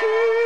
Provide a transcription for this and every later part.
to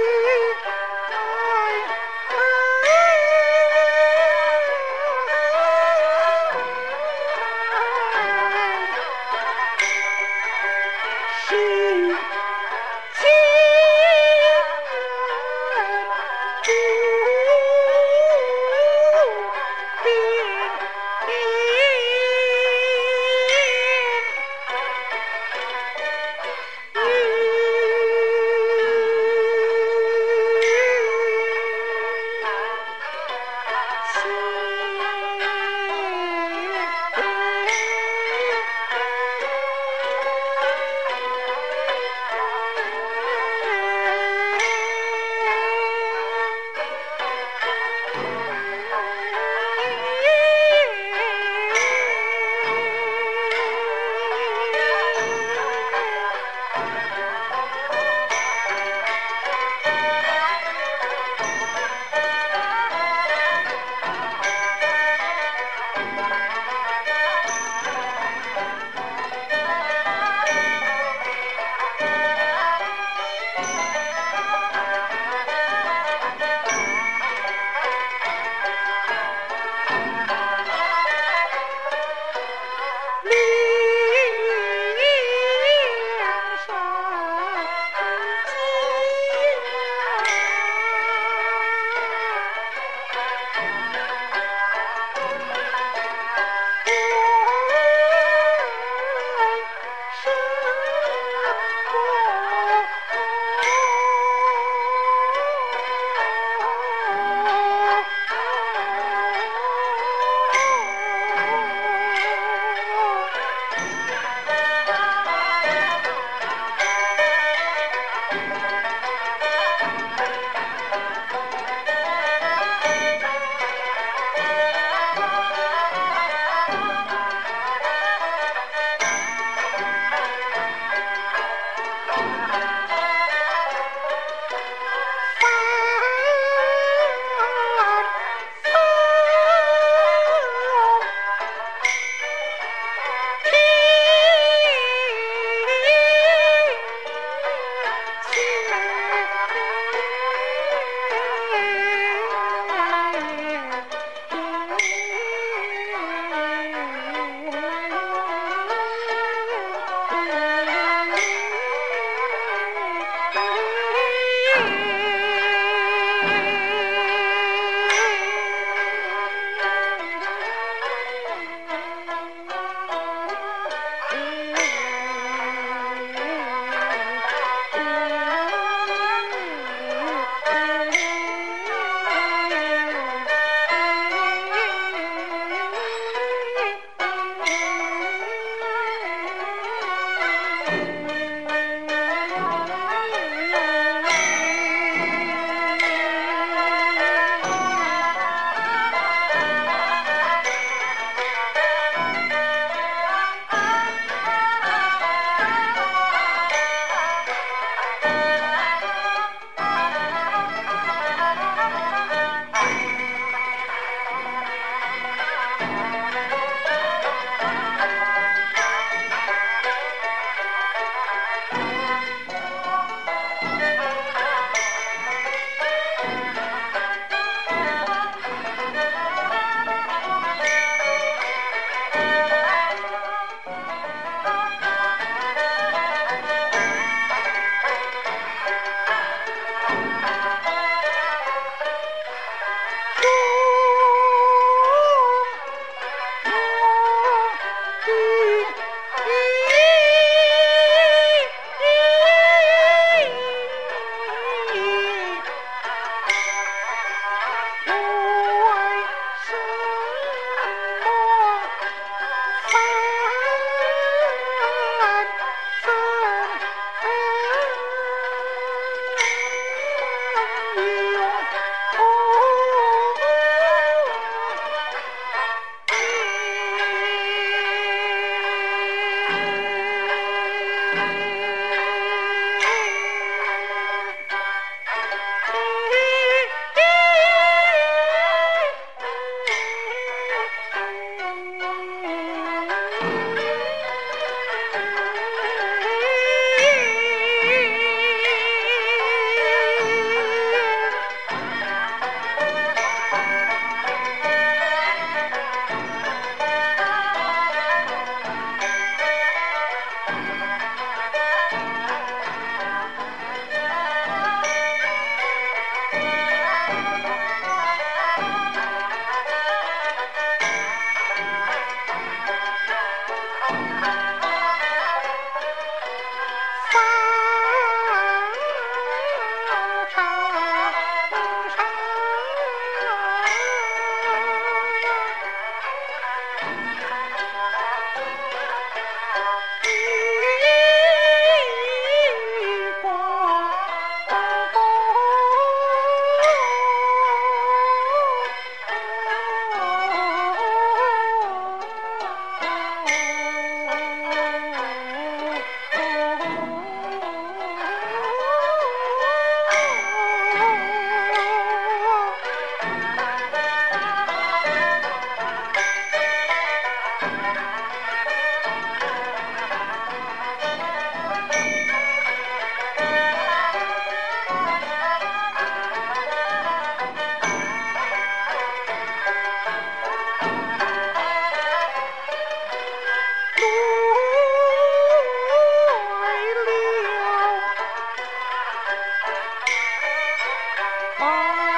Oh!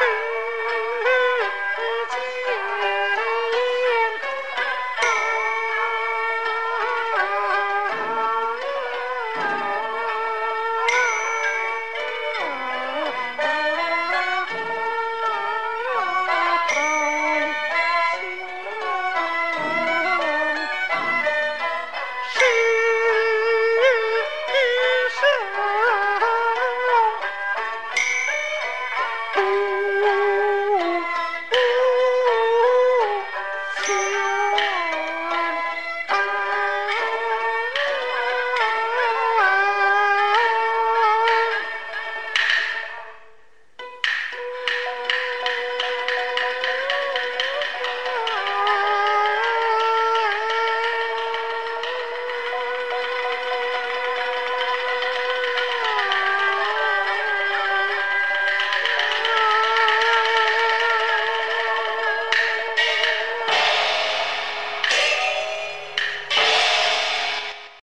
Tchau.